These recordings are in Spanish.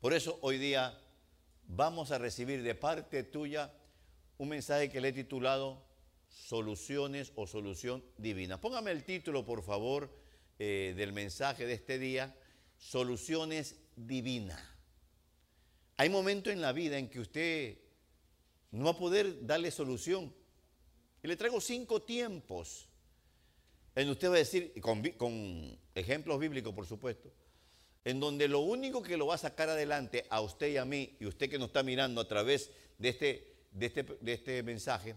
Por eso hoy día vamos a recibir de parte tuya un mensaje que le he titulado Soluciones o Solución Divina. Póngame el título, por favor, eh, del mensaje de este día, Soluciones Divinas. Hay momentos en la vida en que usted no va a poder darle solución. Y le traigo cinco tiempos en usted va a decir, con, con ejemplos bíblicos por supuesto, en donde lo único que lo va a sacar adelante a usted y a mí, y usted que nos está mirando a través de este, de este, de este mensaje,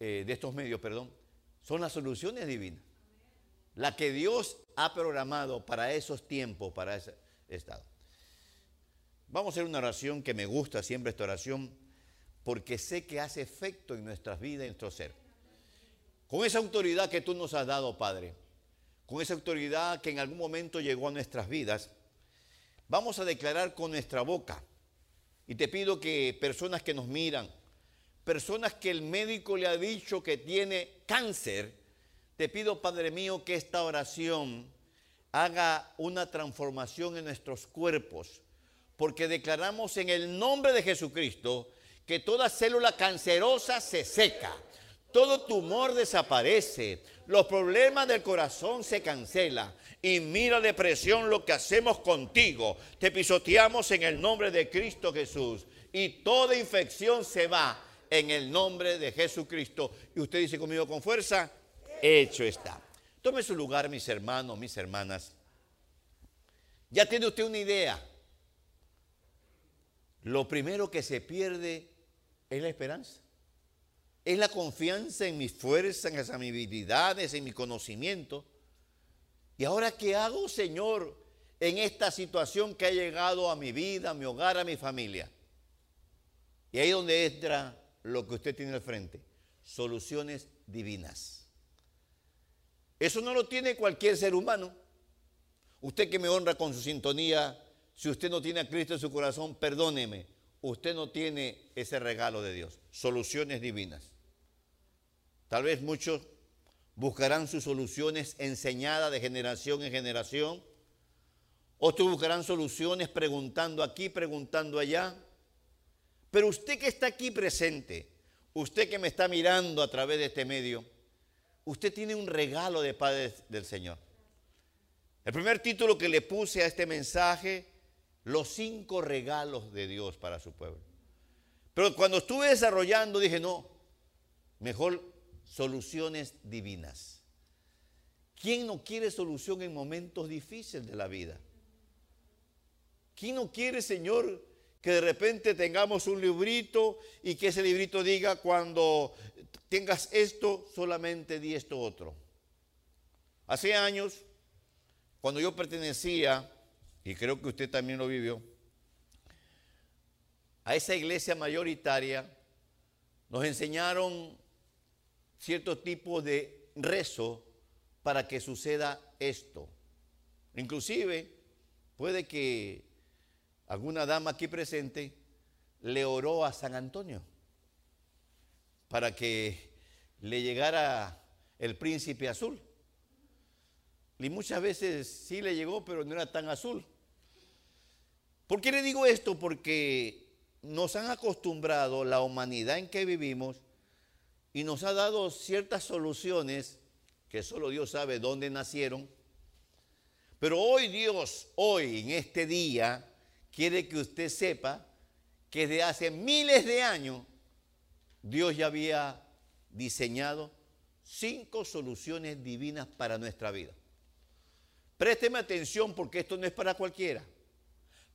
eh, de estos medios, perdón, son las soluciones divinas. La que Dios ha programado para esos tiempos, para ese estado. Vamos a hacer una oración que me gusta siempre esta oración, porque sé que hace efecto en nuestras vidas, en nuestro ser. Con esa autoridad que tú nos has dado, Padre, con esa autoridad que en algún momento llegó a nuestras vidas, vamos a declarar con nuestra boca. Y te pido que personas que nos miran, personas que el médico le ha dicho que tiene cáncer, te pido, Padre mío, que esta oración haga una transformación en nuestros cuerpos, porque declaramos en el nombre de Jesucristo que toda célula cancerosa se seca, todo tumor desaparece, los problemas del corazón se cancelan. Y mira depresión lo que hacemos contigo. Te pisoteamos en el nombre de Cristo Jesús. Y toda infección se va en el nombre de Jesucristo. Y usted dice conmigo con fuerza, hecho está. Tome su lugar, mis hermanos, mis hermanas. Ya tiene usted una idea. Lo primero que se pierde es la esperanza. Es la confianza en mis fuerzas, en mis habilidades, en mi conocimiento. ¿Y ahora qué hago, Señor, en esta situación que ha llegado a mi vida, a mi hogar, a mi familia? Y ahí donde entra lo que usted tiene al frente, soluciones divinas. Eso no lo tiene cualquier ser humano. Usted que me honra con su sintonía, si usted no tiene a Cristo en su corazón, perdóneme, usted no tiene ese regalo de Dios, soluciones divinas. Tal vez muchos buscarán sus soluciones enseñadas de generación en generación. Otros buscarán soluciones preguntando aquí, preguntando allá. Pero usted que está aquí presente, usted que me está mirando a través de este medio, usted tiene un regalo de Padre del Señor. El primer título que le puse a este mensaje, los cinco regalos de Dios para su pueblo. Pero cuando estuve desarrollando dije, no, mejor soluciones divinas. ¿Quién no quiere solución en momentos difíciles de la vida? ¿Quién no quiere, Señor, que de repente tengamos un librito y que ese librito diga cuando tengas esto, solamente di esto otro? Hace años, cuando yo pertenecía, y creo que usted también lo vivió, a esa iglesia mayoritaria, nos enseñaron cierto tipo de rezo para que suceda esto. Inclusive puede que alguna dama aquí presente le oró a San Antonio para que le llegara el príncipe azul. Y muchas veces sí le llegó, pero no era tan azul. ¿Por qué le digo esto? Porque nos han acostumbrado la humanidad en que vivimos y nos ha dado ciertas soluciones que solo Dios sabe dónde nacieron. Pero hoy Dios, hoy en este día, quiere que usted sepa que desde hace miles de años Dios ya había diseñado cinco soluciones divinas para nuestra vida. Présteme atención porque esto no es para cualquiera.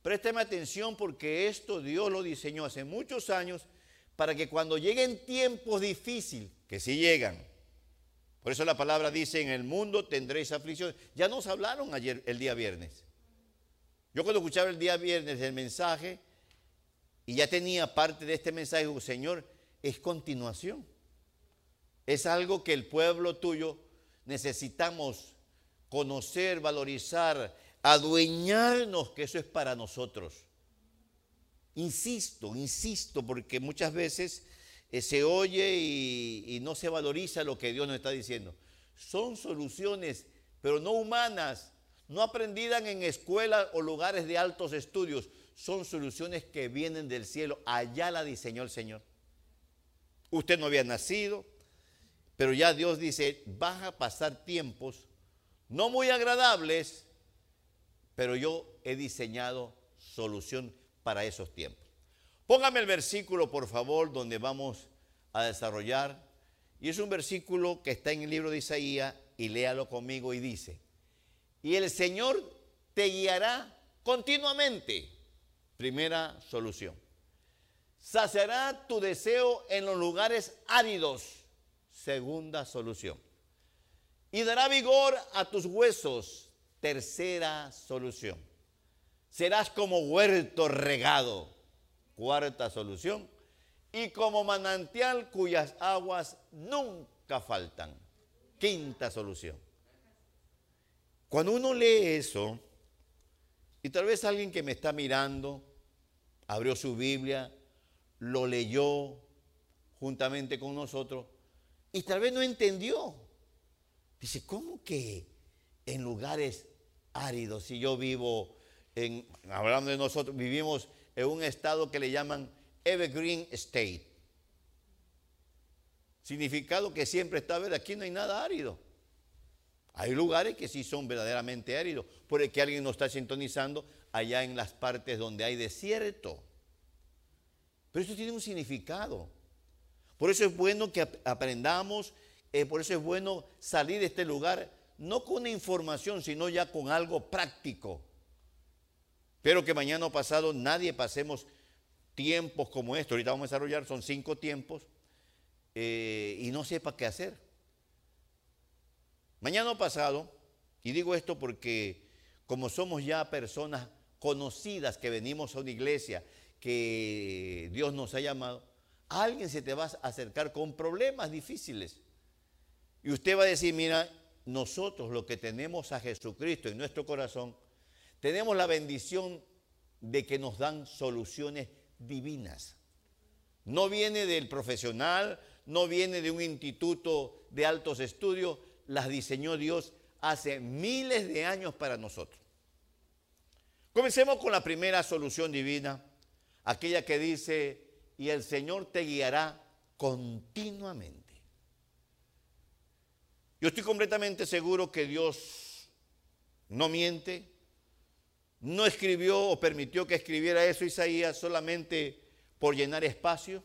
Présteme atención porque esto Dios lo diseñó hace muchos años para que cuando lleguen tiempos difíciles, que sí llegan, por eso la palabra dice, en el mundo tendréis aflicción. Ya nos hablaron ayer, el día viernes. Yo cuando escuchaba el día viernes el mensaje, y ya tenía parte de este mensaje, digo, Señor, es continuación. Es algo que el pueblo tuyo necesitamos conocer, valorizar, adueñarnos, que eso es para nosotros. Insisto, insisto, porque muchas veces eh, se oye y, y no se valoriza lo que Dios nos está diciendo. Son soluciones, pero no humanas, no aprendidas en escuelas o lugares de altos estudios, son soluciones que vienen del cielo. Allá la diseñó el Señor. Usted no había nacido, pero ya Dios dice, vas a pasar tiempos no muy agradables, pero yo he diseñado solución para esos tiempos. Póngame el versículo, por favor, donde vamos a desarrollar. Y es un versículo que está en el libro de Isaías y léalo conmigo y dice, y el Señor te guiará continuamente. Primera solución. Saciará tu deseo en los lugares áridos. Segunda solución. Y dará vigor a tus huesos. Tercera solución. Serás como huerto regado. Cuarta solución. Y como manantial cuyas aguas nunca faltan. Quinta solución. Cuando uno lee eso, y tal vez alguien que me está mirando, abrió su Biblia, lo leyó juntamente con nosotros, y tal vez no entendió. Dice, ¿cómo que en lugares áridos, si yo vivo hablando de nosotros, vivimos en un estado que le llaman Evergreen State? Significado que siempre está verde, aquí no hay nada árido. Hay lugares que sí son verdaderamente áridos, porque alguien nos está sintonizando allá en las partes donde hay desierto. Pero eso tiene un significado. Por eso es bueno que aprendamos, eh, por eso es bueno salir de este lugar, no con información, sino ya con algo práctico. Pero que mañana o pasado nadie pasemos tiempos como esto. Ahorita vamos a desarrollar, son cinco tiempos, eh, y no sepa qué hacer. Mañana pasado, y digo esto porque como somos ya personas conocidas que venimos a una iglesia, que Dios nos ha llamado, alguien se te va a acercar con problemas difíciles. Y usted va a decir, mira, nosotros lo que tenemos a Jesucristo en nuestro corazón, tenemos la bendición de que nos dan soluciones divinas. No viene del profesional, no viene de un instituto de altos estudios, las diseñó Dios hace miles de años para nosotros. Comencemos con la primera solución divina, aquella que dice, y el Señor te guiará continuamente. Yo estoy completamente seguro que Dios no miente, no escribió o permitió que escribiera eso Isaías solamente por llenar espacio,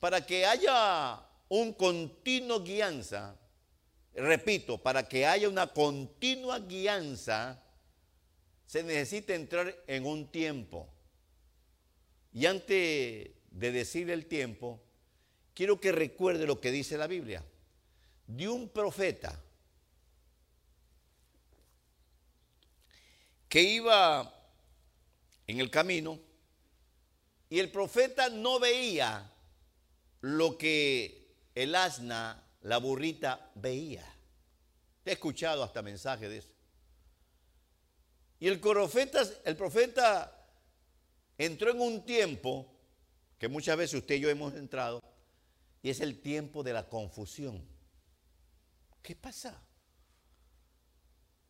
para que haya un continuo guianza repito, para que haya una continua guianza, se necesita entrar en un tiempo. Y antes de decir el tiempo, quiero que recuerde lo que dice la Biblia. De un profeta que iba en el camino y el profeta no veía lo que el asna la burrita veía. He escuchado hasta mensajes de eso. Y el profeta, el profeta entró en un tiempo que muchas veces usted y yo hemos entrado, y es el tiempo de la confusión. ¿Qué pasa?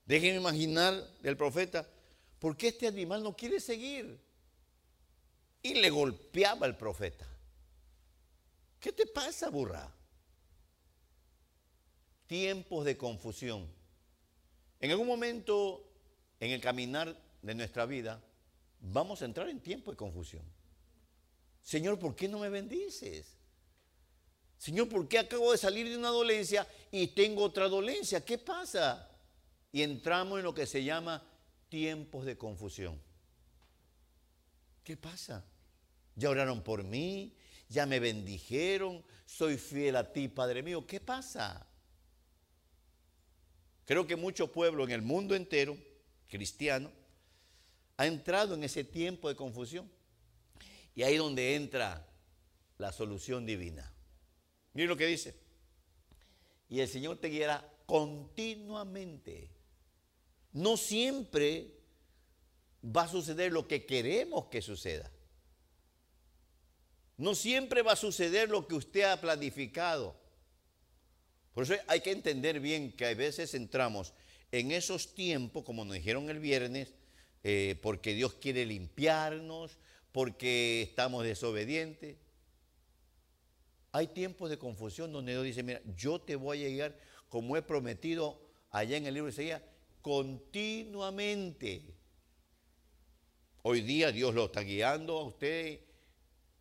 Déjenme imaginar del profeta, ¿por qué este animal no quiere seguir? Y le golpeaba al profeta. ¿Qué te pasa, burra? tiempos de confusión. En algún momento en el caminar de nuestra vida vamos a entrar en tiempo de confusión. Señor, ¿por qué no me bendices? Señor, ¿por qué acabo de salir de una dolencia y tengo otra dolencia? ¿Qué pasa? Y entramos en lo que se llama tiempos de confusión. ¿Qué pasa? Ya oraron por mí, ya me bendijeron, soy fiel a ti, Padre mío. ¿Qué pasa? Creo que mucho pueblo en el mundo entero, cristiano, ha entrado en ese tiempo de confusión. Y ahí donde entra la solución divina. Miren lo que dice. Y el Señor te guiará continuamente. No siempre va a suceder lo que queremos que suceda. No siempre va a suceder lo que usted ha planificado. Por eso hay que entender bien que a veces entramos en esos tiempos, como nos dijeron el viernes, eh, porque Dios quiere limpiarnos, porque estamos desobedientes. Hay tiempos de confusión donde Dios dice, mira, yo te voy a llegar como he prometido allá en el libro de Isaías, continuamente. Hoy día Dios lo está guiando a usted,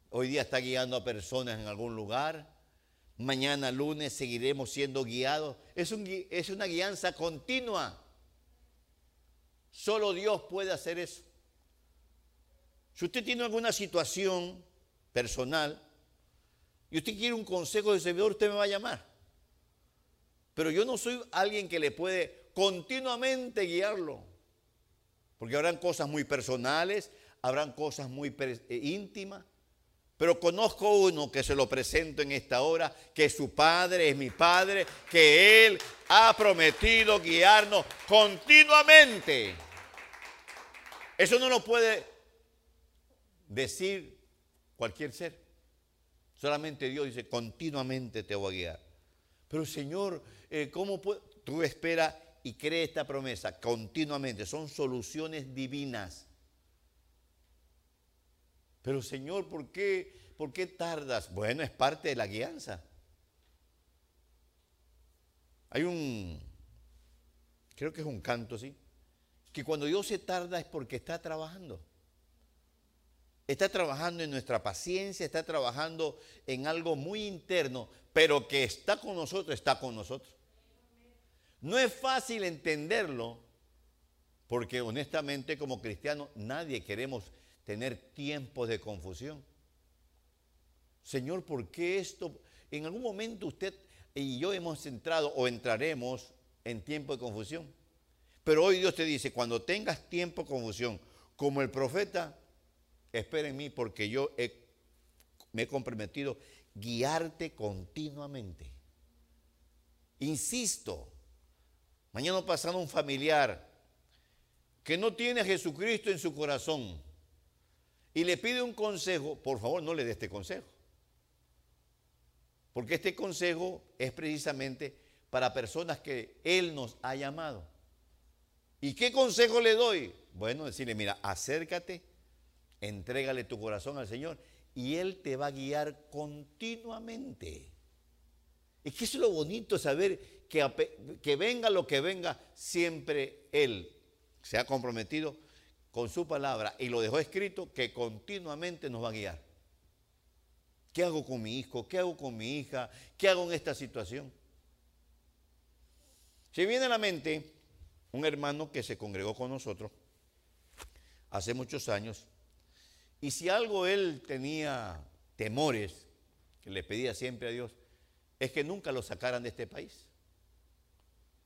hoy día está guiando a personas en algún lugar, mañana lunes seguiremos siendo guiados. Es, es una guianza continua. Solo Dios puede hacer eso. Si usted tiene alguna situación personal y usted quiere un consejo de servidor, usted me va a llamar. Pero yo no soy alguien que le puede continuamente guiarlo. Porque habrán cosas muy personales, habrán cosas muy eh, íntimas. Pero conozco uno que se lo presento en esta hora, que su padre es mi padre, que él ha prometido guiarnos continuamente. Eso no lo puede decir cualquier ser. Solamente Dios dice, continuamente te voy a guiar. Pero Señor, eh, ¿cómo puedo? Tú espera y cree esta promesa continuamente. Son soluciones divinas. Pero Señor, ¿por qué, ¿por qué tardas? Bueno, es parte de la guianza. Hay un, creo que es un canto, ¿sí? Que cuando Dios se tarda es porque está trabajando. Está trabajando en nuestra paciencia, está trabajando en algo muy interno, pero que está con nosotros, está con nosotros. No es fácil entenderlo, porque honestamente como cristianos nadie queremos tener tiempos de confusión. Señor, ¿por qué esto? En algún momento usted y yo hemos entrado o entraremos en tiempo de confusión. Pero hoy Dios te dice, cuando tengas tiempo de confusión, como el profeta, espera en mí porque yo me he comprometido guiarte continuamente. Insisto, mañana pasando un familiar que no tiene a Jesucristo en su corazón y le pide un consejo, por favor no le dé este consejo. Porque este consejo es precisamente para personas que Él nos ha llamado. ¿Y qué consejo le doy? Bueno, decirle, mira, acércate Entrégale tu corazón al Señor y Él te va a guiar continuamente. Es que es lo bonito saber que, venga lo que venga, siempre Él se ha comprometido con su palabra y lo dejó escrito que continuamente nos va a guiar. ¿Qué hago con mi hijo? ¿Qué hago con mi hija? ¿Qué hago en esta situación? Se viene a la mente un hermano que se congregó con nosotros hace muchos años y si algo él tenía temores, que le pedía siempre a Dios, es que nunca lo sacaran de este país.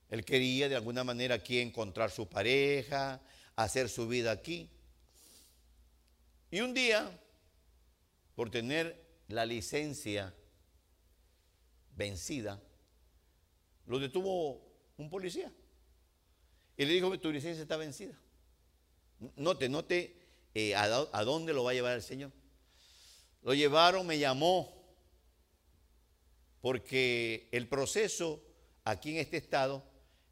Él quería de alguna manera aquí encontrar su pareja, hacer su vida aquí. Y un día, por tener la licencia vencida, lo detuvo un policía. Y le dijo, tu licencia está vencida. Note, note eh, a, dónde lo va a llevar el Señor. Lo llevaron, me llamó, porque el proceso aquí en este estado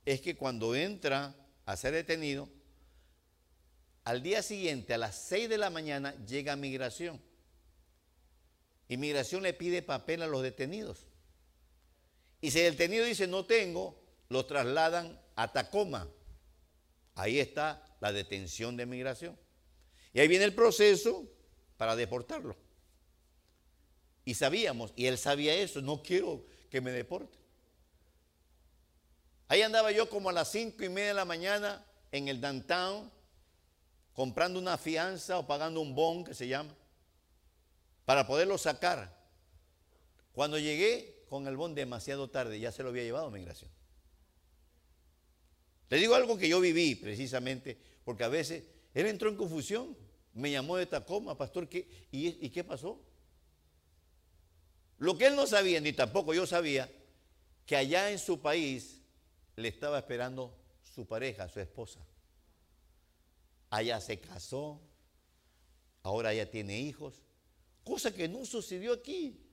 es que cuando entra a ser detenido, al día siguiente, a las 6 de la mañana, llega migración. Inmigración le pide papel a los detenidos. Y si el detenido dice no tengo, lo trasladan a Tacoma. Ahí está la detención de migración. Y ahí viene el proceso para deportarlo. Y sabíamos, y él sabía eso, no quiero que me deporte. Ahí andaba yo como a las cinco y media de la mañana en el downtown, comprando una fianza o pagando un bon que se llama, para poderlo sacar. Cuando llegué con el bon demasiado tarde, ya se lo había llevado a migración. Le digo algo que yo viví precisamente, porque a veces él entró en confusión. Me llamó de Tacoma, pastor, ¿qué? ¿Y, qué pasó? Lo que él no sabía, ni tampoco yo sabía, que allá en su país le estaba esperando su pareja, su esposa. Allá se casó, ahora ya tiene hijos, cosa que no sucedió aquí.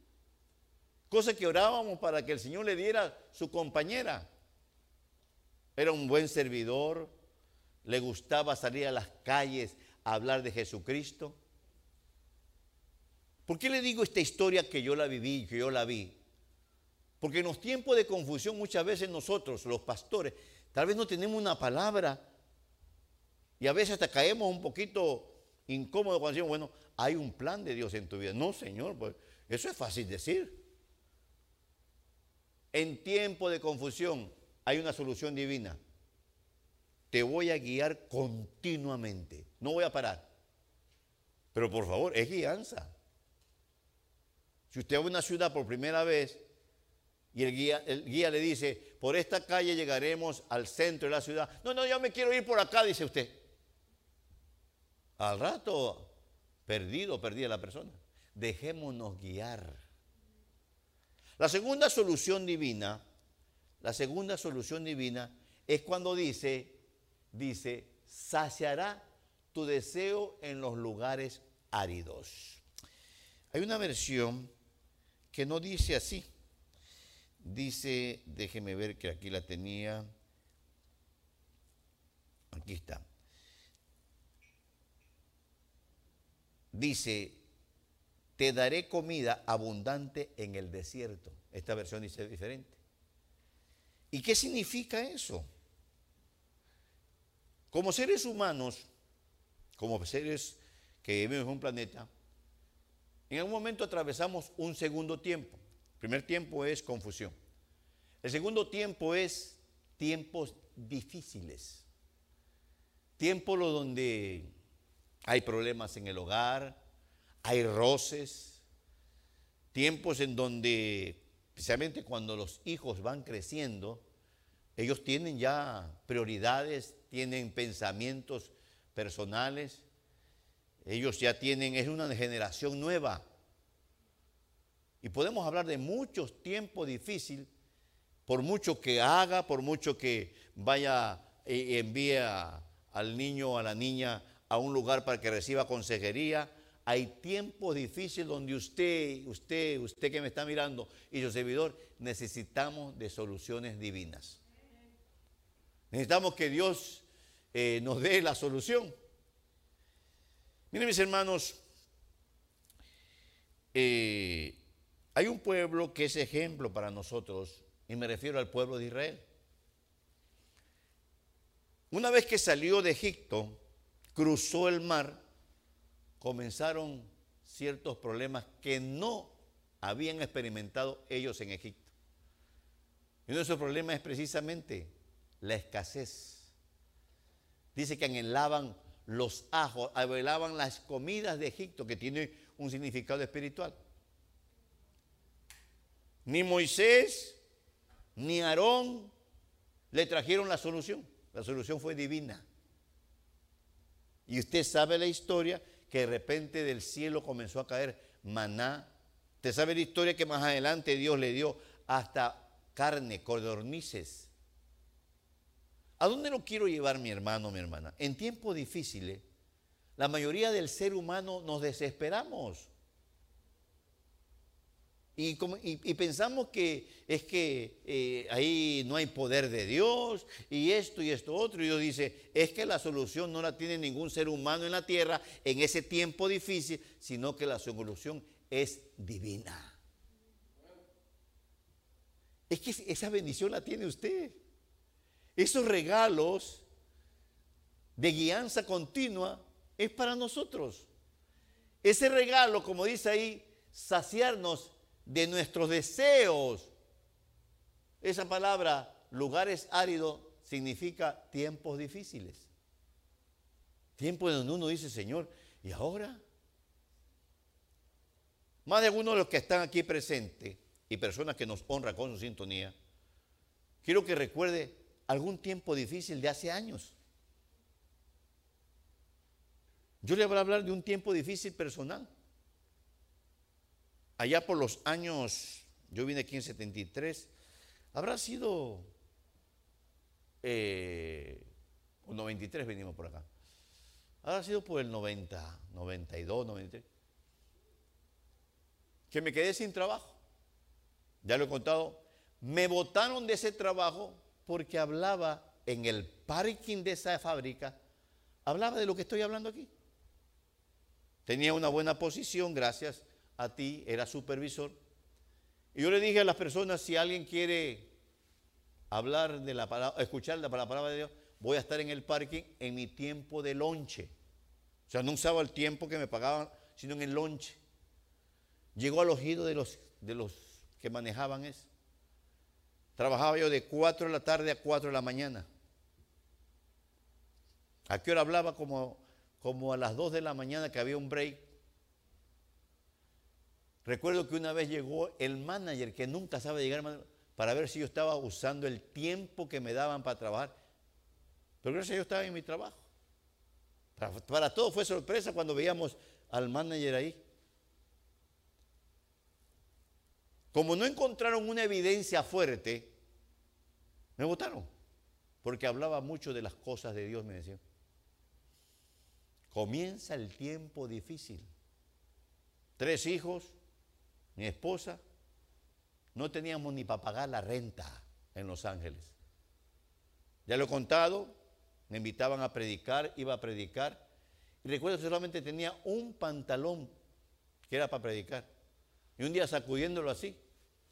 Cosa que orábamos para que el Señor le diera su compañera. era un buen servidor, le gustaba salir a las calles a hablar de Jesucristo. ¿Por qué le digo esta historia que yo la viví, que yo la vi? Porque en los tiempos de confusión muchas veces nosotros, los pastores, tal vez no tenemos una palabra y a veces hasta caemos un poquito incómodos cuando decimos, bueno, hay un plan de Dios en tu vida. No, Señor, pues eso es fácil decir. En tiempo de confusión hay una solución divina. Te voy a guiar continuamente. No voy a parar. Pero por favor, es guianza. Si usted va a una ciudad por primera vez y el guía, le dice, por esta calle llegaremos al centro de la ciudad. No, no, yo me quiero ir por acá, dice usted. Al rato, perdido, perdida la persona. Dejémonos guiar. La segunda solución divina, la segunda solución divina es cuando dice, dice, saciará tu deseo en los lugares áridos. Hay una versión que no dice así. Dice, déjeme ver que aquí la tenía. Aquí está. Dice, te daré comida abundante en el desierto. Esta versión dice diferente. ¿Y qué significa eso? Como seres humanos, como seres que vivimos en un planeta, en algún momento atravesamos un segundo tiempo. Primer tiempo es confusión. El segundo tiempo es tiempos difíciles. Tiempo donde hay problemas en el hogar, hay roces, tiempos en donde, especialmente cuando los hijos van creciendo, ellos tienen ya prioridades, tienen pensamientos personales, ellos ya tienen, es una generación nueva. Y podemos hablar de muchos tiempos difíciles, por mucho que haga, por mucho que vaya y envíe al niño o a la niña a un lugar para que reciba consejería. Hay tiempos difíciles donde usted, usted, usted que me está mirando y su servidor necesitamos de soluciones divinas. Necesitamos que Dios eh, nos dé la solución. Miren mis hermanos, eh, hay un pueblo que es ejemplo para nosotros y me refiero al pueblo de Israel. Una vez que salió de Egipto, cruzó el mar, comenzaron ciertos problemas que no habían experimentado ellos en Egipto. Y uno de esos problemas es precisamente la escasez. Dice que anhelaban los ajos, anhelaban las comidas de Egipto, que tiene un significado espiritual. Ni Moisés ni Aarón le trajeron la solución. La solución fue divina. Y usted sabe la historia que de repente del cielo comenzó a caer maná. Usted sabe la historia que más adelante Dios le dio hasta carne, codornices. ¿A dónde lo quiero llevar mi hermano, mi hermana? En tiempos difíciles, la mayoría del ser humano nos desesperamos. Y, pensamos que es que eh, ahí no hay poder de Dios y esto y esto otro. Y Dios dice, es que la solución no la tiene ningún ser humano en la tierra en ese tiempo difícil, sino que la solución es divina. Es que esa bendición la tiene usted. Esos regalos de guianza continua es para nosotros. Ese regalo, como dice ahí, saciarnos de nuestros deseos. Esa palabra, lugares áridos, significa tiempos difíciles. Tiempos donde uno dice, Señor, ¿y ahora? Más de algunos de los que están aquí presentes y personas que nos honran con su sintonía, quiero que recuerde algún tiempo difícil de hace años. Yo le voy a hablar de un tiempo difícil personal allá por los años, yo vine aquí en 73, habrá sido, eh, 93 venimos por acá, habrá sido por el 90, 92, 93, que me quedé sin trabajo. Ya lo he contado, me botaron de ese trabajo porque hablaba en el parking de esa fábrica, hablaba de lo que estoy hablando aquí. Tenía una buena posición, gracias a ti, era supervisor. Y yo le dije a las personas, si alguien quiere hablar de la palabra, escuchar la palabra de Dios, voy a estar en el parking en mi tiempo de lonche. O sea, no usaba el tiempo que me pagaban, sino en el lonche. Llegó al oído de los, de los que manejaban eso. Trabajaba yo de 4 de la tarde a 4 de la mañana. ¿A qué hora hablaba? Como, como a las 2 de la mañana que había un break. Recuerdo que una vez llegó el manager que nunca sabe llegar para ver si yo estaba usando el tiempo que me daban para trabajar. Pero gracias a Dios estaba en mi trabajo. Para, para todos fue sorpresa cuando veíamos al manager ahí. Como no encontraron una evidencia fuerte, me votaron. Porque hablaba mucho de las cosas de Dios, me decían. Comienza el tiempo difícil. Tres hijos, mi esposa, no teníamos ni para pagar la renta en Los Ángeles. Ya lo he contado, me invitaban a predicar, iba a predicar. Y recuerdo que solamente tenía un pantalón que era para predicar. Y un día sacudiéndolo así,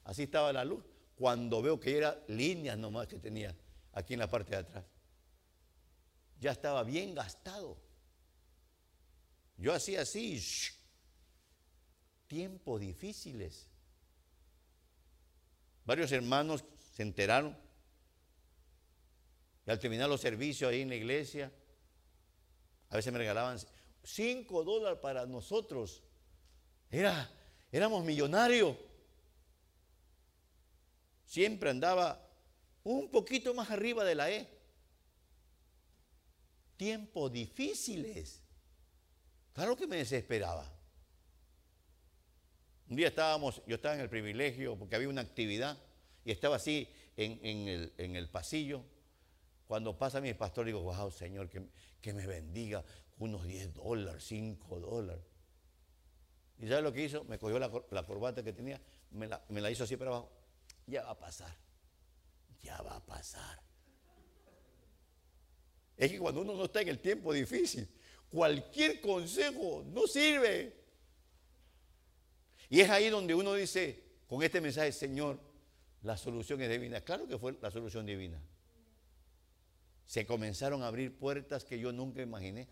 así estaba la luz, cuando veo que era líneas nomás que tenía aquí en la parte de atrás. Ya estaba bien gastado. Yo hacía así, tiempos difíciles. Varios hermanos se enteraron. Y al terminar los servicios ahí en la iglesia, a veces me regalaban cinco dólares para nosotros. Era, éramos millonarios. Siempre andaba un poquito más arriba de la E. Tiempos difíciles. Claro que me desesperaba. Un día estábamos, yo estaba en el privilegio porque había una actividad y estaba así en, el, pasillo. Cuando pasa mi pastor, digo, wow, Señor, que, me bendiga unos 10 dólares, 5 dólares. ¿Y sabes lo que hizo? Me cogió la, corbata que tenía, me la, me la hizo así para abajo. Ya va a pasar, ya va a pasar. Es que cuando uno no está en el tiempo difícil, cualquier consejo no sirve. Y es ahí donde uno dice, con este mensaje, Señor, la solución es divina. Claro que fue la solución divina. Se comenzaron a abrir puertas que yo nunca imaginé.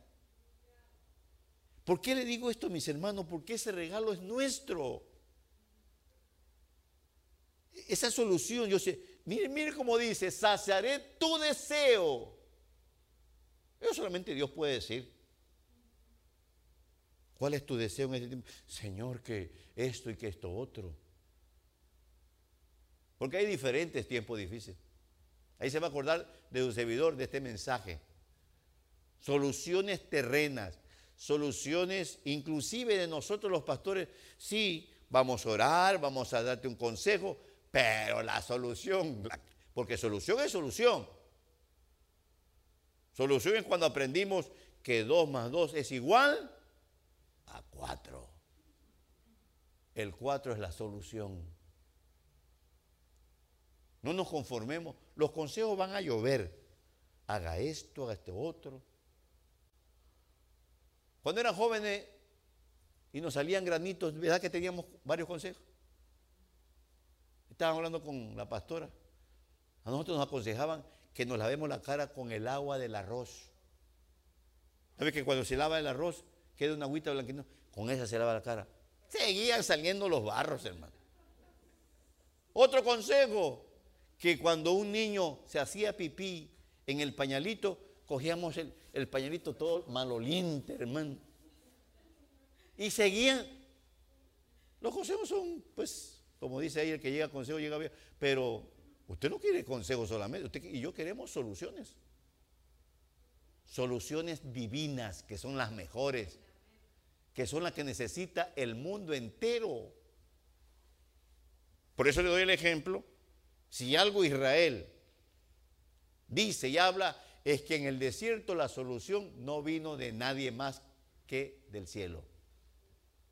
¿Por qué le digo esto a mis hermanos? Porque ese regalo es nuestro. Esa solución, yo sé, mire, mire cómo dice, saciaré tu deseo. Eso solamente Dios puede decir. ¿Cuál es tu deseo en este tiempo? Señor, que esto y que esto otro. Porque hay diferentes tiempos difíciles. Ahí se va a acordar de un servidor de este mensaje. Soluciones terrenas, soluciones inclusive de nosotros los pastores. Sí, vamos a orar, vamos a darte un consejo, pero la solución, porque solución es solución. Solución es cuando aprendimos que 2 más 2 es igual a cuatro. El cuatro es la solución. No nos conformemos. Los consejos van a llover. Haga esto, haga este otro. Cuando eran jóvenes y nos salían granitos, ¿verdad que teníamos varios consejos? Estaban hablando con la pastora. A nosotros nos aconsejaban que nos lavemos la cara con el agua del arroz. ¿Sabe que cuando se lava el arroz queda una agüita blanquita, con esa se lava la cara. Seguían saliendo los barros, hermano. Otro consejo, que cuando un niño se hacía pipí en el pañalito, cogíamos el, pañalito todo maloliente, hermano. Y seguían. Los consejos son, pues, como dice ahí, el que llega a consejo llega bien. Pero usted no quiere consejos solamente, usted y yo queremos soluciones. Soluciones divinas, que son las mejores que son las que necesita el mundo entero. Por eso le doy el ejemplo. Si algo Israel dice y habla, es que en el desierto la solución no vino de nadie más que del cielo.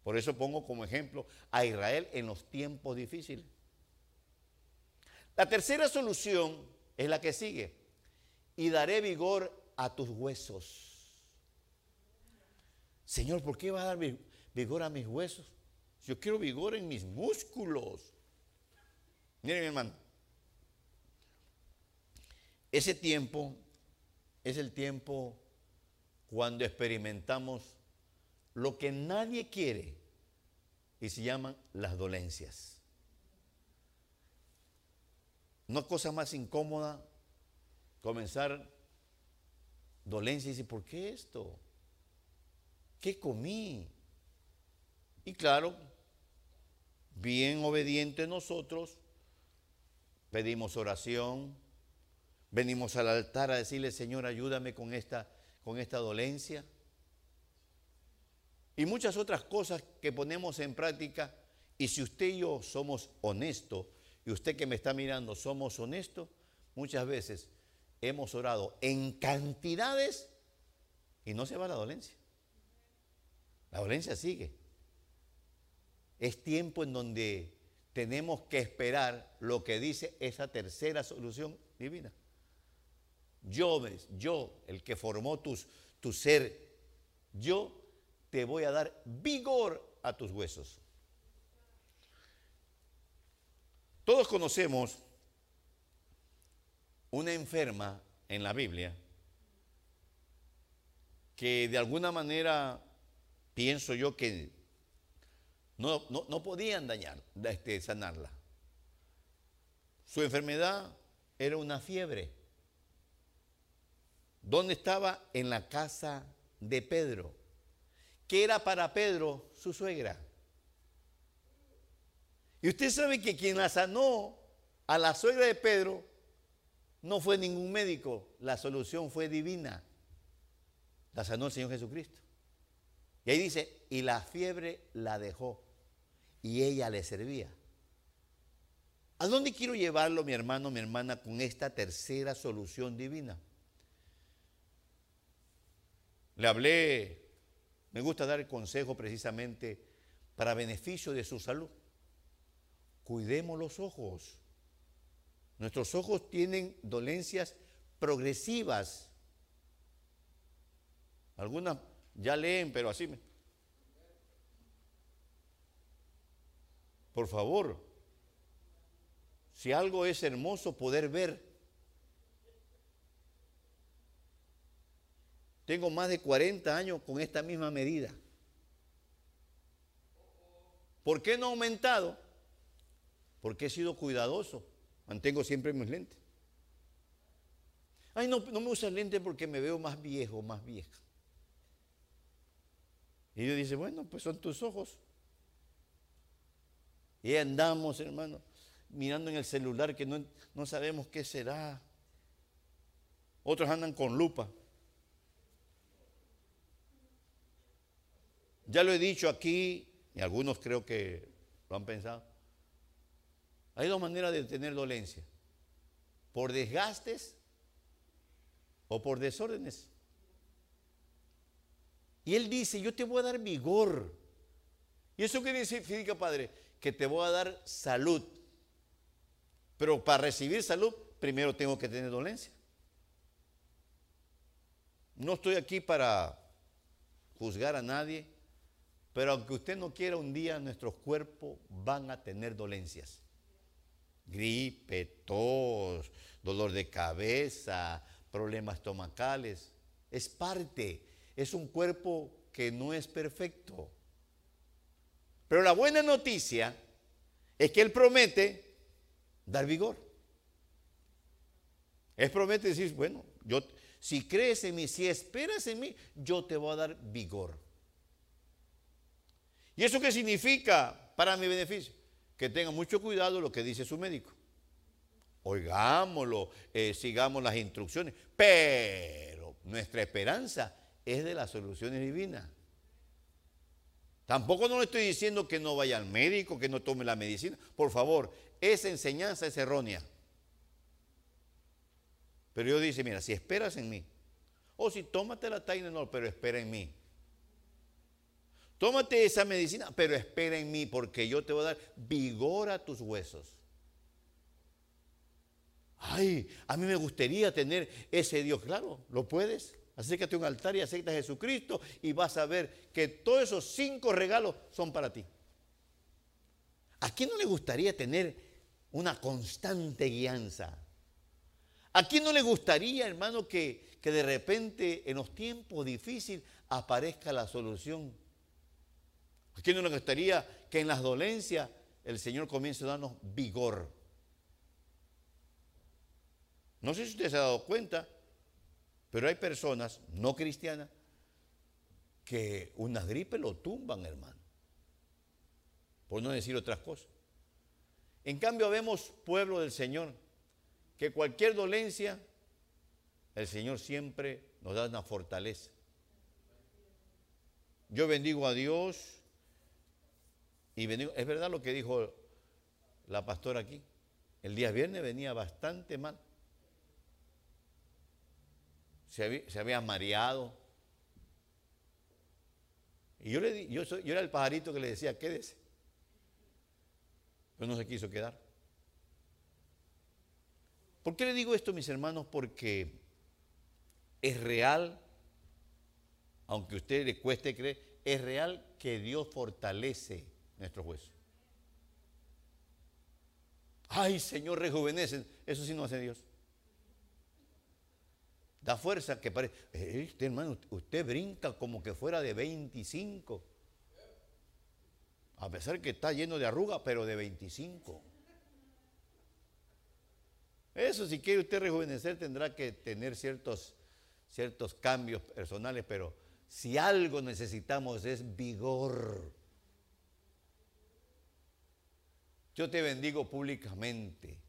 Por eso pongo como ejemplo a Israel en los tiempos difíciles. La tercera solución es la que sigue. y daré vigor a tus huesos. Señor, ¿por qué va a dar vigor a mis huesos? Yo quiero vigor en mis músculos. Miren, mi hermano. Ese tiempo es el tiempo cuando experimentamos lo que nadie quiere y se llaman las dolencias. No cosa más incómoda comenzar dolencia y decir, ¿por qué esto? ¿Qué comí? Y claro, bien obediente nosotros, pedimos oración, venimos al altar a decirle, Señor, ayúdame con esta, con esta dolencia. Y muchas otras cosas que ponemos en práctica. Y si usted y yo somos honestos, y usted que me está mirando somos honestos, muchas veces hemos orado en cantidades y no se va la dolencia. La dolencia sigue. Es tiempo en donde tenemos que esperar lo que dice esa tercera solución divina. Yo, yo, el que formó tus, tu ser, yo te voy a dar vigor a tus huesos. Todos conocemos una enferma en la Biblia que de alguna manera pienso yo que no, no, podían dañar, este, sanarla. Su enfermedad era una fiebre. ¿Dónde estaba? En la casa de Pedro. ¿Qué era para Pedro su suegra? Y usted sabe que quien la sanó a la suegra de Pedro no fue ningún médico, la solución fue divina. La sanó el Señor Jesucristo. Y ahí dice, y la fiebre la dejó y ella le servía. ¿A dónde quiero llevarlo, mi hermano, mi hermana, con esta tercera solución divina? Le hablé, me gusta dar el consejo precisamente para beneficio de su salud. Cuidemos los ojos. Nuestros ojos tienen dolencias progresivas. Algunas ya leen, pero así me. Por favor, si algo es hermoso poder ver, tengo más de 40 años con esta misma medida. ¿Por qué no ha aumentado? Porque he sido cuidadoso. Mantengo siempre mis lentes. Ay, no, no me usa lentes porque me veo más viejo, más vieja. Y Dios dice, bueno, pues son tus ojos. Y andamos, hermano, mirando en el celular que no, no sabemos qué será. Otros andan con lupa. Ya lo he dicho aquí, y algunos creo que lo han pensado. Hay dos maneras de tener dolencia. Por desgastes o por desórdenes. Y él dice, yo te voy a dar vigor. ¿Y eso qué significa, Padre? Que te voy a dar salud. Pero para recibir salud, primero tengo que tener dolencia. No estoy aquí para juzgar a nadie, pero aunque usted no quiera, un día nuestros cuerpos van a tener dolencias gripe, tos, dolor de cabeza, problemas estomacales. Es parte, es un cuerpo que no es perfecto. Pero la buena noticia es que Él promete dar vigor. Él promete decir, bueno, yo, si crees en mí, si esperas en mí, yo te voy a dar vigor. ¿Y eso qué significa para mi beneficio? que tenga mucho cuidado lo que dice su médico. Oigámoslo, eh, sigamos las instrucciones, pero nuestra esperanza es de las soluciones divinas. Tampoco no le estoy diciendo que no vaya al médico, que no tome la medicina. Por favor, esa enseñanza es errónea. Pero yo dice, mira, si esperas en mí, o si tómate la Tylenol, pero espera en mí. Tómate esa medicina, pero espera en mí porque yo te voy a dar vigor a tus huesos. Ay, a mí me gustaría tener ese Dios. Claro, lo puedes. Acércate a un altar y acepta a Jesucristo y vas a ver que todos esos cinco regalos son para ti. ¿A quién no le gustaría tener una constante guianza? ¿A quién no le gustaría, hermano, que, que de repente en los tiempos difíciles aparezca la solución? ¿A quién no le gustaría que en las dolencias el Señor comience a darnos vigor? No sé si usted se ha dado cuenta, pero hay personas no cristianas que una gripe lo tumban, hermano. Por no decir otras cosas. En cambio, vemos pueblo del Señor que cualquier dolencia, el Señor siempre nos da una fortaleza. Yo bendigo a Dios y bendigo, es verdad lo que dijo la pastora aquí. El día viernes venía bastante mal se había, mareado. Y yo, le yo, yo era el pajarito que le decía, quédese. Pero no se quiso quedar. ¿Por qué le digo esto, mis hermanos? Porque es real, aunque a usted le cueste creer, es real que Dios fortalece nuestros huesos. Ay, Señor, rejuvenecen. Eso sí no hace Dios. Da fuerza que parece. Este hermano, usted brinca como que fuera de 25. A pesar que está lleno de arruga, pero de 25. Eso, si quiere usted rejuvenecer, tendrá que tener ciertos, ciertos cambios personales, pero si algo necesitamos es vigor. Yo te bendigo públicamente.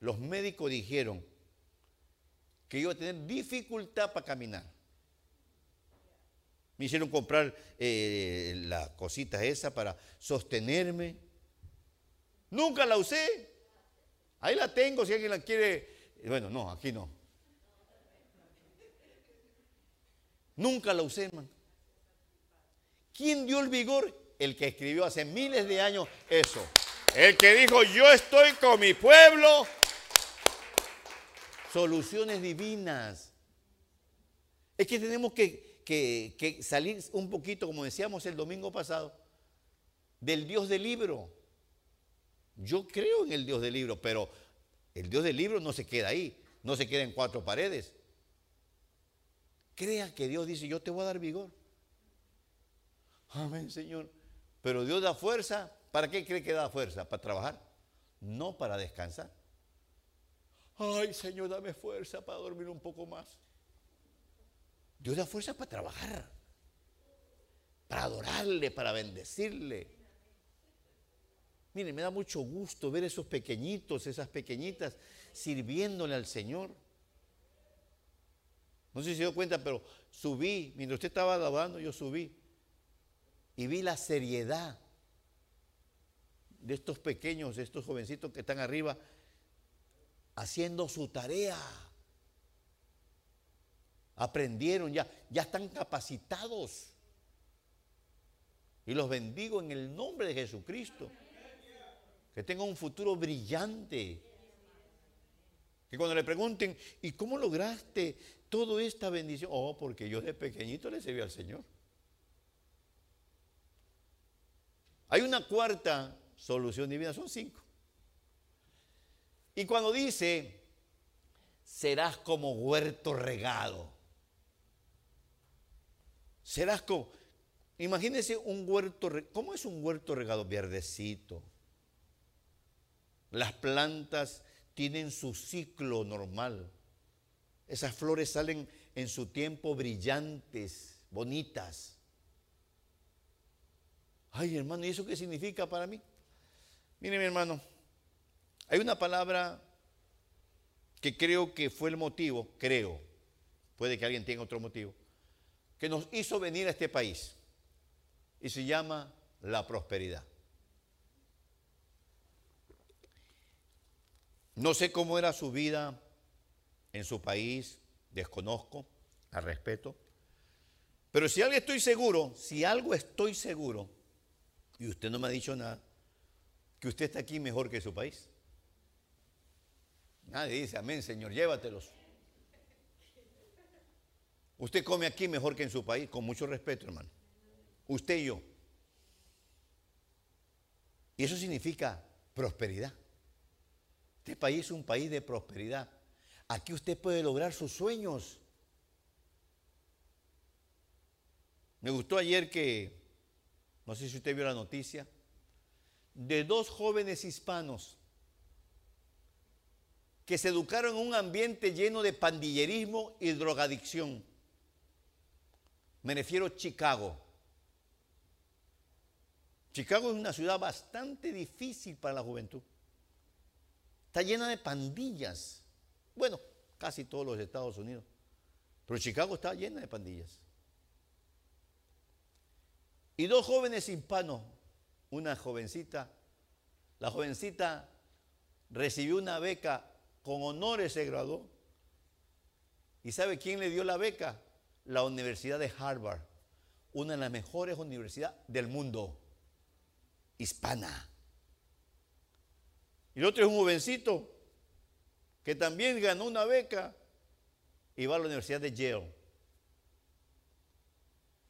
Los médicos dijeron, que iba a tener dificultad para caminar. Me hicieron comprar eh, la cosita esa para sostenerme. Nunca la usé. Ahí la tengo si alguien la quiere. Bueno, no, aquí no. Nunca la usé, hermano. ¿Quién dio el vigor? El que escribió hace miles de años eso. El que dijo, yo estoy con mi pueblo soluciones divinas. Es que tenemos que, salir un poquito, como decíamos el domingo pasado, del Dios del libro. Yo creo en el Dios del libro, pero el Dios del libro no se queda ahí, no se queda en cuatro paredes. Crea que Dios dice, yo te voy a dar vigor. Amén, Señor. Pero Dios da fuerza. ¿Para qué cree que da fuerza? ¿Para trabajar? No para descansar. Ay, Señor, dame fuerza para dormir un poco más. Dios da fuerza para trabajar, para adorarle, para bendecirle. Mire, me da mucho gusto ver esos pequeñitos, esas pequeñitas sirviéndole al Señor. No sé si se dio cuenta, pero subí, mientras usted estaba adorando, yo subí y vi la seriedad de estos pequeños, de estos jovencitos que están arriba haciendo su tarea. Aprendieron ya, ya están capacitados. Y los bendigo en el nombre de Jesucristo. Que tengan un futuro brillante. Que cuando le pregunten, ¿y cómo lograste toda esta bendición? Oh, porque yo de pequeñito le serví al Señor. Hay una cuarta solución divina, son cinco. Y cuando dice, serás como huerto regado. Serás como, imagínense un huerto, ¿cómo es un huerto regado? Verdecito. Las plantas tienen su ciclo normal. Esas flores salen en su tiempo brillantes, bonitas. Ay, hermano, ¿y eso qué significa para mí? Mire, mi hermano, hay una palabra que creo que fue el motivo, creo, puede que alguien tenga otro motivo, que nos hizo venir a este país y se llama la prosperidad. No sé cómo era su vida en su país, desconozco, al respeto, pero si algo estoy seguro, si algo estoy seguro, y usted no me ha dicho nada, que usted está aquí mejor que su país. Nadie dice, amén, Señor, llévatelos. Usted come aquí mejor que en su país, con mucho respeto, hermano. Usted y yo. Y eso significa prosperidad. Este país es un país de prosperidad. Aquí usted puede lograr sus sueños. Me gustó ayer que, no sé si usted vio la noticia, de dos jóvenes hispanos que se educaron en un ambiente lleno de pandillerismo y drogadicción. Me refiero a Chicago. Chicago es una ciudad bastante difícil para la juventud. Está llena de pandillas. Bueno, casi todos los Estados Unidos. Pero Chicago está llena de pandillas. Y dos jóvenes hispanos, una jovencita, la jovencita recibió una beca con honores se graduó. ¿Y sabe quién le dio la beca? La Universidad de Harvard, una de las mejores universidades del mundo, hispana. Y el otro es un jovencito que también ganó una beca y va a la Universidad de Yale.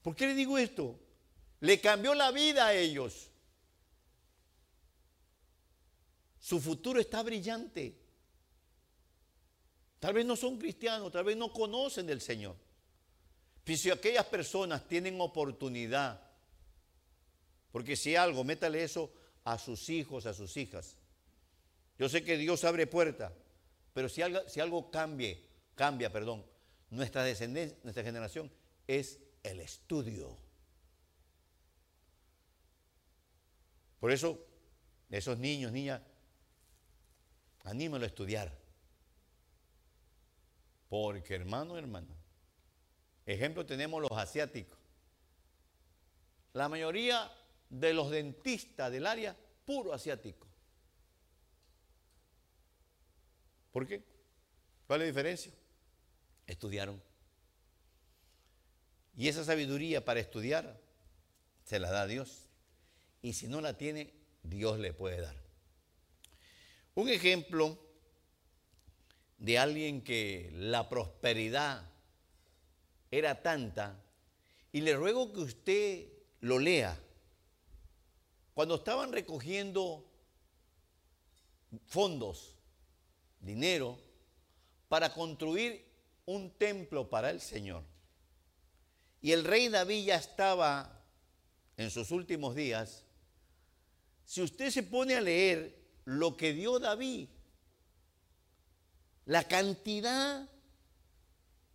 ¿Por qué le digo esto? Le cambió la vida a ellos. Su futuro está brillante. Tal vez no son cristianos, tal vez no conocen del Señor. Pero si aquellas personas tienen oportunidad, porque si algo, métale eso a sus hijos, a sus hijas. Yo sé que Dios abre puertas, pero si algo, cambie, cambia, perdón, nuestra descendencia, nuestra generación es el estudio. Por eso, esos niños, niñas, anímenlo a estudiar. Porque hermano, hermano, ejemplo tenemos los asiáticos. La mayoría de los dentistas del área, puro asiático. ¿Por qué? ¿Cuál es la diferencia? Estudiaron. Y esa sabiduría para estudiar se la da Dios. Y si no la tiene, Dios le puede dar. Un ejemplo de alguien que la prosperidad era tanta, y le ruego que usted lo lea. Cuando estaban recogiendo fondos, dinero, para construir un templo para el Señor, y el rey David ya estaba en sus últimos días, si usted se pone a leer lo que dio David la cantidad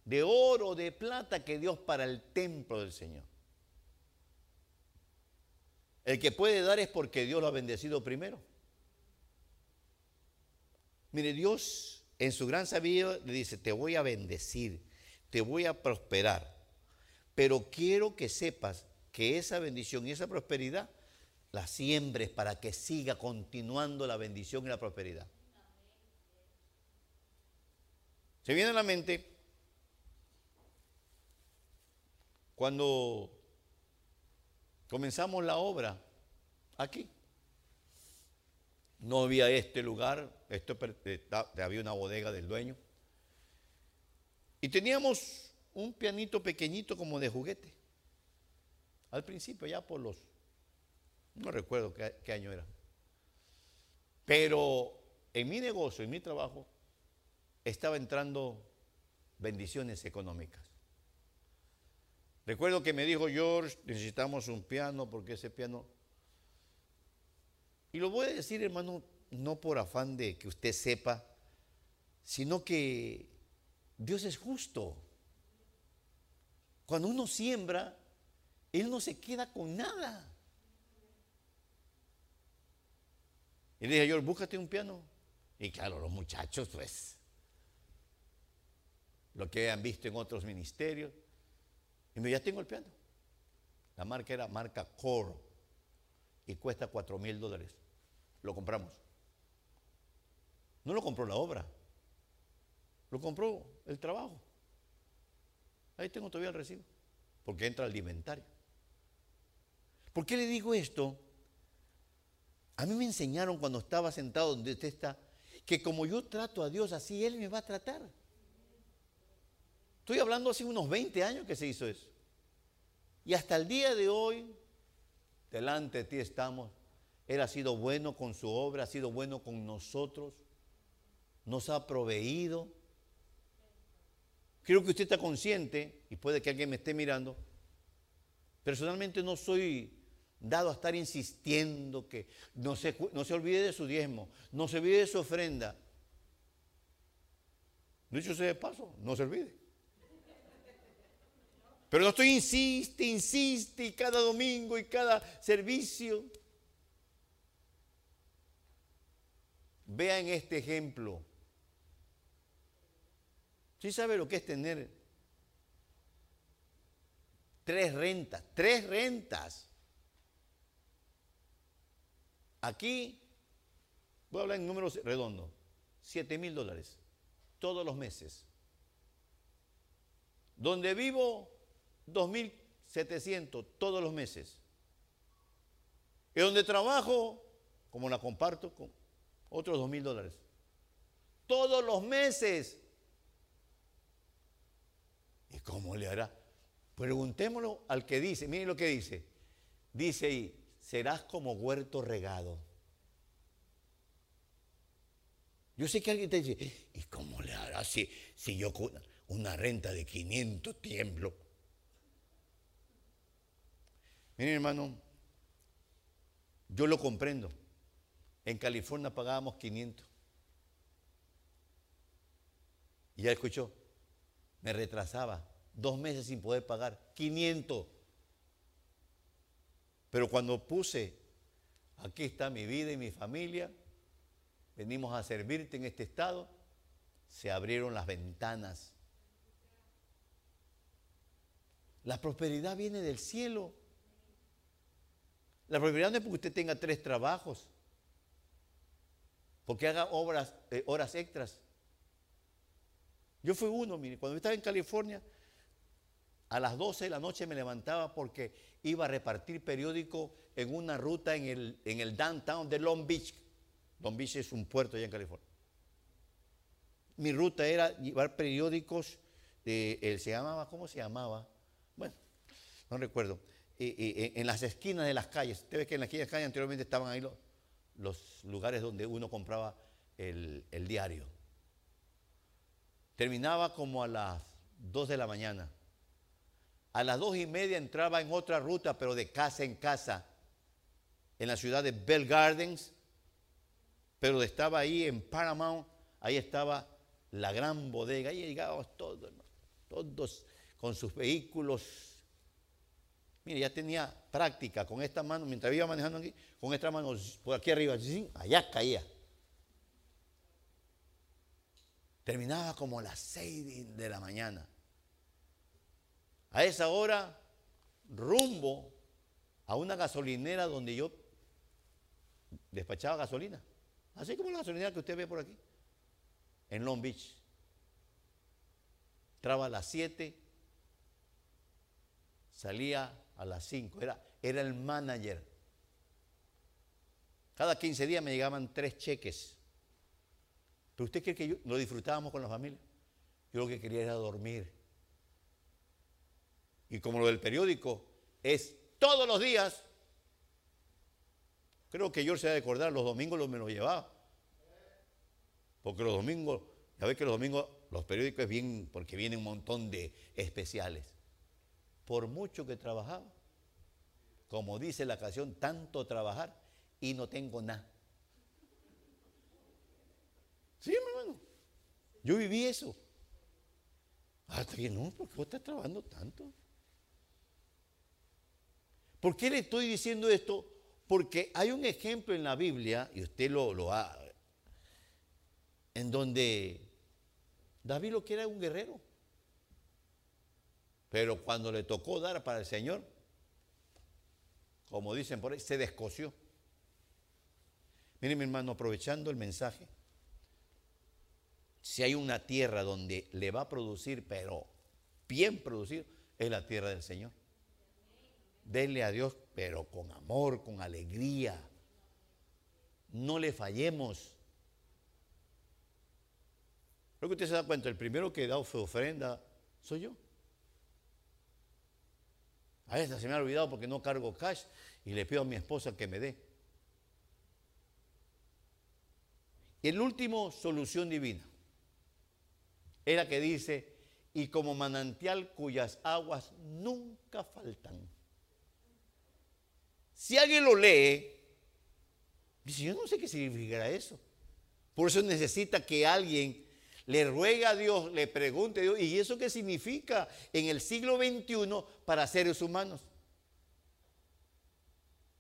de oro, de plata que Dios para el templo del Señor. El que puede dar es porque Dios lo ha bendecido primero. Mire, Dios en su gran sabiduría le dice, te voy a bendecir, te voy a prosperar, pero quiero que sepas que esa bendición y esa prosperidad la siembres para que siga continuando la bendición y la prosperidad. Se viene a la mente cuando comenzamos la obra aquí. No había este lugar, esto había una bodega del dueño. Y teníamos un pianito pequeñito como de juguete. Al principio, ya por los, no recuerdo qué, qué año era. Pero en mi negocio, en mi trabajo, estaba entrando bendiciones económicas. Recuerdo que me dijo George, necesitamos un piano porque ese piano... Y lo voy a decir, hermano, no por afán de que usted sepa, sino que Dios es justo. Cuando uno siembra, Él no se queda con nada. Y le dije, George, búscate un piano. Y claro, los muchachos, pues, lo que han visto en otros ministerios. Y me ya tengo el piano. La marca era marca Core y cuesta 4 mil dólares. Lo compramos. No lo compró la obra, lo compró el trabajo. Ahí tengo todavía el recibo, porque entra al inventario. ¿Por qué le digo esto? A mí me enseñaron cuando estaba sentado donde usted está que como yo trato a Dios, así Él me va a tratar. Estoy hablando hace unos 20 años que se hizo eso. Y hasta el día de hoy, delante de ti estamos. Él ha sido bueno con su obra, ha sido bueno con nosotros, nos ha proveído. Creo que usted está consciente, y puede que alguien me esté mirando, personalmente no soy dado a estar insistiendo que no se, no se olvide de su diezmo, no se olvide de su ofrenda. Dicho sea de paso, no se olvide. Pero no estoy insiste, insiste, y cada domingo y cada servicio. Vea en este ejemplo. ¿Sí sabe lo que es tener tres rentas? Tres rentas. Aquí, voy a hablar en números redondos, 7 mil dólares todos los meses. Donde vivo, 2.700 todos los meses. Y donde trabajo, como la comparto, con otros 2.000 dólares. Todos los meses. ¿Y cómo le hará? Preguntémoslo al que dice, miren lo que dice. Dice ahí, serás como huerto regado. Yo sé que alguien te dice, ¿y cómo le hará si, si yo una renta de 500 tiemblo? Miren hermano, yo lo comprendo. En California pagábamos 500. Y ya escuchó, me retrasaba dos meses sin poder pagar 500. Pero cuando puse, aquí está mi vida y mi familia, venimos a servirte en este estado, se abrieron las ventanas. La prosperidad viene del cielo. La prosperidad no es porque usted tenga tres trabajos, porque haga obras, eh, horas extras. Yo fui uno, mire, cuando estaba en California, a las 12 de la noche me levantaba porque iba a repartir periódico en una ruta en el, en el downtown de Long Beach. Long Beach es un puerto allá en California. Mi ruta era llevar periódicos, de, se llamaba, ¿cómo se llamaba? Bueno, no recuerdo en las esquinas de las calles. Usted ve que en las esquinas de las calles anteriormente estaban ahí los, lugares donde uno compraba el, el diario. Terminaba como a las 2 de la mañana. A las dos y media entraba en otra ruta, pero de casa en casa, en la ciudad de Bell Gardens, pero estaba ahí en Paramount, ahí estaba la gran bodega, ahí llegábamos todos, todos con sus vehículos Mire, ya tenía práctica con esta mano, mientras iba manejando aquí, con esta mano por aquí arriba, allá caía. Terminaba como las seis de la mañana. A esa hora, rumbo a una gasolinera donde yo despachaba gasolina. Así como la gasolinera que usted ve por aquí, en Long Beach. Entraba a las 7, salía a las 5. Era, era el manager. Cada 15 días me llegaban tres cheques. Pero usted cree que yo lo disfrutábamos con la familia. Yo lo que quería era dormir. Y como lo del periódico es todos los días, creo que yo se ha de acordar, los domingos me lo llevaba. Porque los domingos, ya ve que los domingos los periódicos es bien, porque vienen un montón de especiales por mucho que trabajaba. Como dice la canción, tanto trabajar y no tengo nada. Sí, hermano. Yo viví eso. Hasta que no, porque vos estás trabajando tanto. ¿Por qué le estoy diciendo esto? Porque hay un ejemplo en la Biblia, y usted lo, lo ha, en donde David lo que era un guerrero. Pero cuando le tocó dar para el Señor, como dicen por ahí, se descoció. Miren mi hermano, aprovechando el mensaje, si hay una tierra donde le va a producir, pero bien producido, es la tierra del Señor. Denle a Dios, pero con amor, con alegría. No le fallemos. Creo que usted se da cuenta, el primero que da ofrenda soy yo. A veces se me ha olvidado porque no cargo cash y le pido a mi esposa que me dé. Y el último, solución divina. Es la que dice, y como manantial cuyas aguas nunca faltan. Si alguien lo lee, dice, yo no sé qué significará eso. Por eso necesita que alguien le ruegue a Dios, le pregunte a Dios, ¿y eso qué significa en el siglo XXI para seres humanos?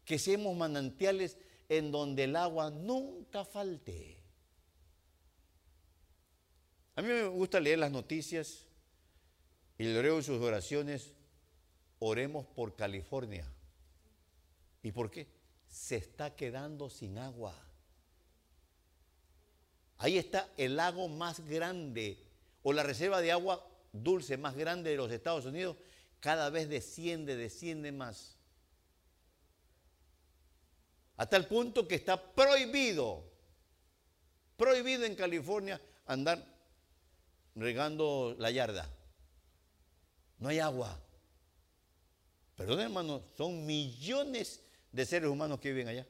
Que seamos manantiales en donde el agua nunca falte. A mí me gusta leer las noticias y leo en sus oraciones, oremos por California. ¿Y por qué? Se está quedando sin agua. Ahí está el lago más grande o la reserva de agua dulce más grande de los Estados Unidos. Cada vez desciende, desciende más. Hasta el punto que está prohibido, prohibido en California andar regando la yarda. No hay agua. Perdón, hermano, son millones de seres humanos que viven allá.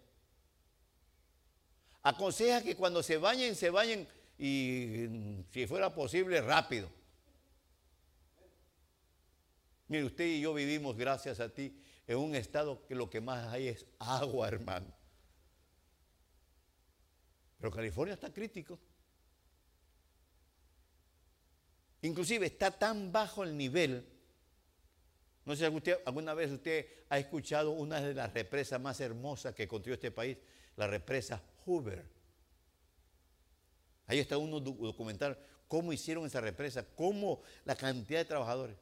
Aconseja que cuando se bañen, se bañen y si fuera posible, rápido. Mire, usted y yo vivimos, gracias a ti, en un estado que lo que más hay es agua, hermano. Pero California está crítico. Inclusive está tan bajo el nivel. No sé si alguna vez usted ha escuchado una de las represas más hermosas que construyó este país, la represa Hoover. Ahí está uno documental cómo hicieron esa represa, cómo la cantidad de trabajadores.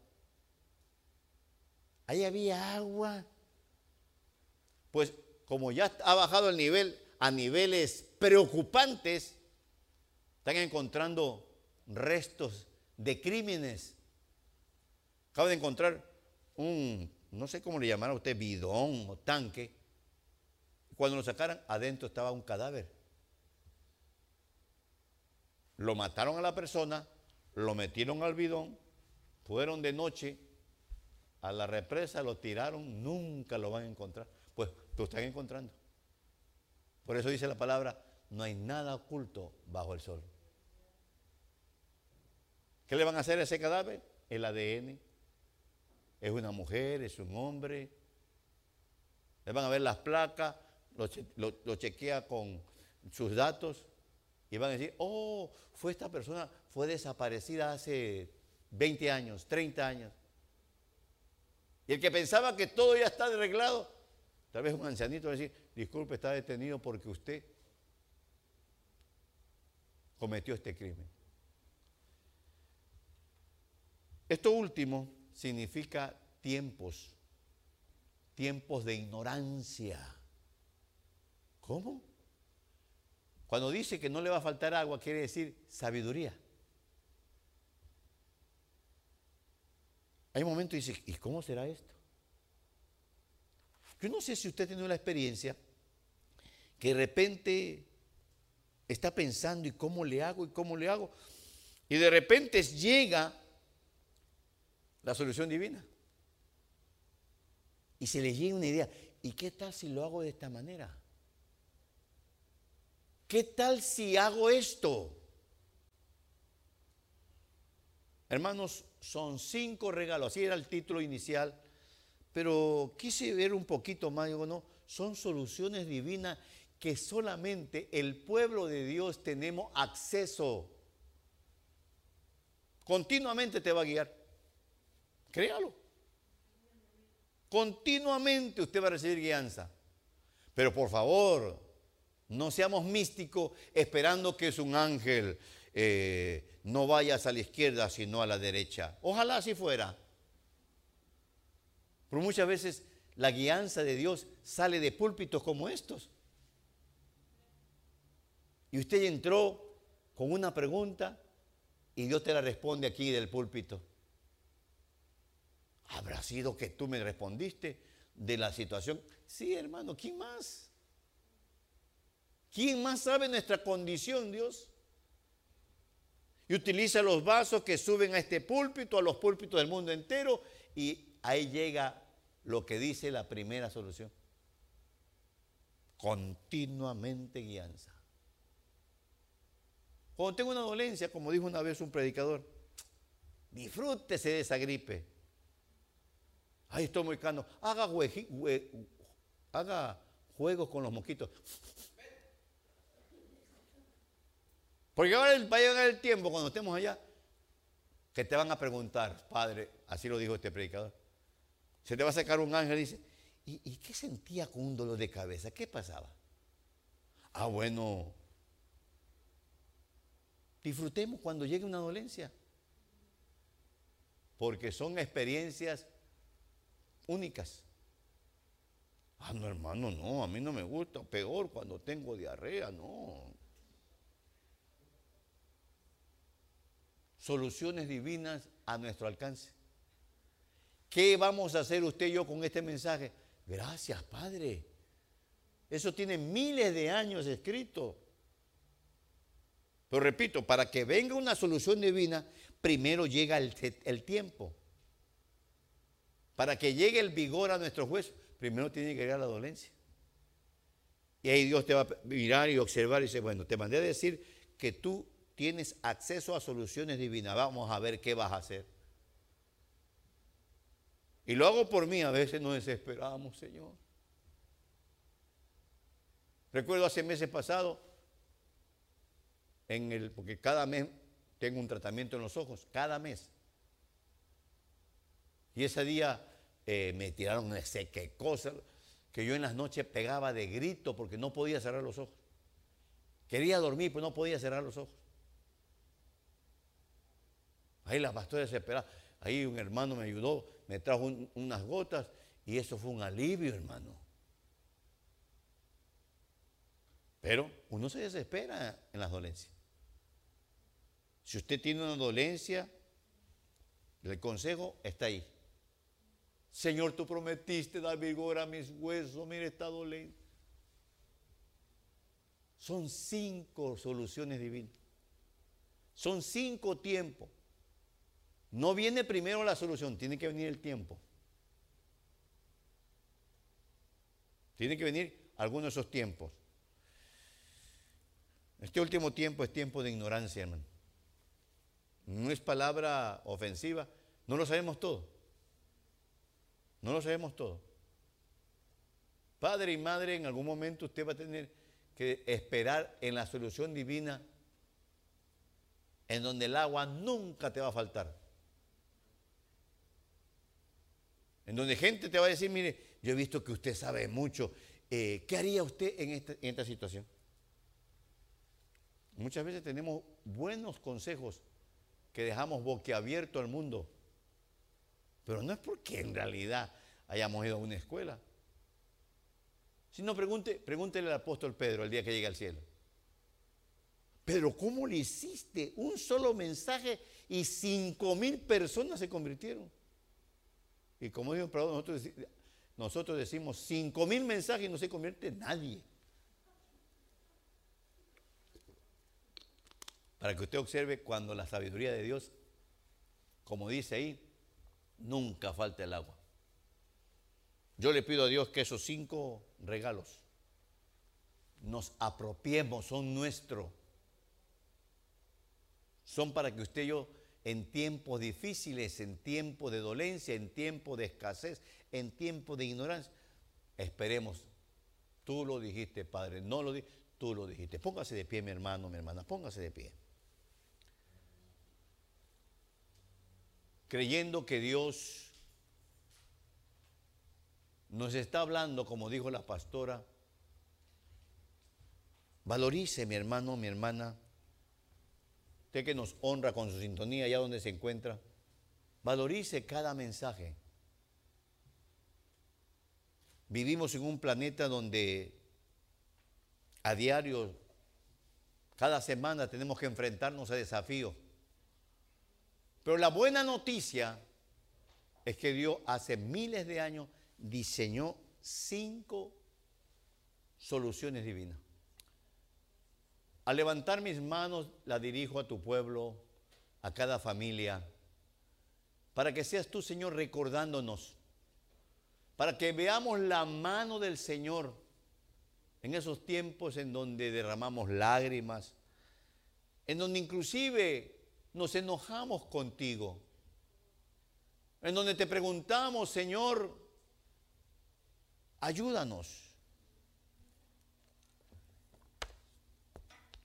Ahí había agua. Pues como ya ha bajado el nivel a niveles preocupantes, están encontrando restos de crímenes. Acabo de encontrar un, no sé cómo le llamará usted, bidón o tanque. Cuando lo sacaran, adentro estaba un cadáver. Lo mataron a la persona, lo metieron al bidón, fueron de noche a la represa, lo tiraron, nunca lo van a encontrar. Pues lo están encontrando. Por eso dice la palabra, no hay nada oculto bajo el sol. ¿Qué le van a hacer a ese cadáver? El ADN. Es una mujer, es un hombre. Le van a ver las placas, lo, chequea con sus datos y van a decir, oh, fue esta persona, fue desaparecida hace 20 años, 30 años. Y el que pensaba que todo ya está arreglado, tal vez un ancianito va a decir, disculpe, está detenido porque usted cometió este crimen. Esto último significa tiempos, tiempos de ignorancia. ¿Cómo? Cuando dice que no le va a faltar agua, quiere decir sabiduría. Hay momentos y dice, ¿y cómo será esto? Yo no sé si usted tiene una experiencia que de repente está pensando, ¿y cómo le hago? ¿Y cómo le hago? Y de repente llega la solución divina. Y se le llega una idea, ¿y qué tal si lo hago de esta manera? ¿Qué tal si hago esto? Hermanos, son cinco regalos, así era el título inicial, pero quise ver un poquito más, digo, no, son soluciones divinas que solamente el pueblo de Dios tenemos acceso. Continuamente te va a guiar. Créalo. Continuamente usted va a recibir guianza. Pero por favor, no seamos místicos esperando que es un ángel. Eh, no vayas a la izquierda, sino a la derecha. Ojalá así fuera. Pero muchas veces la guianza de Dios sale de púlpitos como estos. Y usted entró con una pregunta y Dios te la responde aquí del púlpito. ¿Habrá sido que tú me respondiste de la situación? Sí, hermano, ¿quién más? ¿Quién más sabe nuestra condición, Dios? y utiliza los vasos que suben a este púlpito, a los púlpitos del mundo entero, y ahí llega lo que dice la primera solución. Continuamente guianza. Cuando tengo una dolencia, como dijo una vez un predicador, disfrútese de esa gripe. Ay, estoy muy cano. Haga, haga juegos con los mosquitos. Porque ahora va a llegar el tiempo cuando estemos allá que te van a preguntar, Padre, así lo dijo este predicador. Se te va a sacar un ángel y dice, ¿y, qué sentía con un dolor de cabeza? ¿Qué pasaba? Ah, bueno, disfrutemos cuando llegue una dolencia. Porque son experiencias únicas. Ah, no, hermano, no, a mí no me gusta. Peor cuando tengo diarrea, no. soluciones divinas a nuestro alcance. ¿Qué vamos a hacer usted y yo con este mensaje? Gracias, Padre. Eso tiene miles de años escrito. Pero repito, para que venga una solución divina, primero llega el, el tiempo. Para que llegue el vigor a nuestro juez, primero tiene que llegar la dolencia. Y ahí Dios te va a mirar y observar y dice, bueno, te mandé a decir que tú tienes acceso a soluciones divinas. Vamos a ver qué vas a hacer. Y lo hago por mí, a veces nos desesperamos, Señor. Recuerdo hace meses pasados, en el, porque cada mes tengo un tratamiento en los ojos, cada mes. Y ese día eh, me tiraron no sé qué cosa, que yo en las noches pegaba de grito porque no podía cerrar los ojos. Quería dormir, pero no podía cerrar los ojos. Ahí la pastora desesperada. Ahí un hermano me ayudó, me trajo unas gotas y eso fue un alivio, hermano. Pero uno se desespera en las dolencias. Si usted tiene una dolencia, el consejo está ahí. Señor, tú prometiste dar vigor a mis huesos, mire, está dolencia. Son cinco soluciones divinas. Son cinco tiempos. No viene primero la solución, tiene que venir el tiempo. Tiene que venir alguno de esos tiempos. Este último tiempo es tiempo de ignorancia, hermano. No es palabra ofensiva, no lo sabemos todo. No lo sabemos todo. Padre y madre, en algún momento usted va a tener que esperar en la solución divina en donde el agua nunca te va a faltar. en donde gente te va a decir, mire, yo he visto que usted sabe mucho, eh, ¿qué haría usted en esta, en esta situación? Muchas veces tenemos buenos consejos que dejamos boquiabierto al mundo, pero no es porque en realidad hayamos ido a una escuela. Si no, pregunte, pregúntele al apóstol Pedro el día que llegue al cielo. Pedro, ¿cómo le hiciste un solo mensaje y cinco mil personas se convirtieron? Y como dijo nosotros, nosotros decimos cinco mil mensajes y no se convierte nadie. Para que usted observe cuando la sabiduría de Dios, como dice ahí, nunca falta el agua. Yo le pido a Dios que esos cinco regalos nos apropiemos, son nuestros. Son para que usted y yo en tiempos difíciles, en tiempos de dolencia, en tiempos de escasez, en tiempos de ignorancia. Esperemos. Tú lo dijiste, Padre. No lo dijiste. Tú lo dijiste. Póngase de pie, mi hermano, mi hermana. Póngase de pie. Creyendo que Dios nos está hablando, como dijo la pastora, valorice, mi hermano, mi hermana, usted que nos honra con su sintonía allá donde se encuentra, valorice cada mensaje. Vivimos en un planeta donde a diario, cada semana tenemos que enfrentarnos a desafíos. Pero la buena noticia es que Dios hace miles de años diseñó cinco soluciones divinas. Al levantar mis manos, la dirijo a tu pueblo, a cada familia, para que seas tú, Señor, recordándonos, para que veamos la mano del Señor en esos tiempos en donde derramamos lágrimas, en donde inclusive nos enojamos contigo, en donde te preguntamos, Señor, ayúdanos.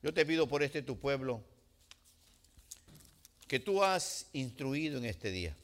Yo te pido por este tu pueblo que tú has instruido en este día.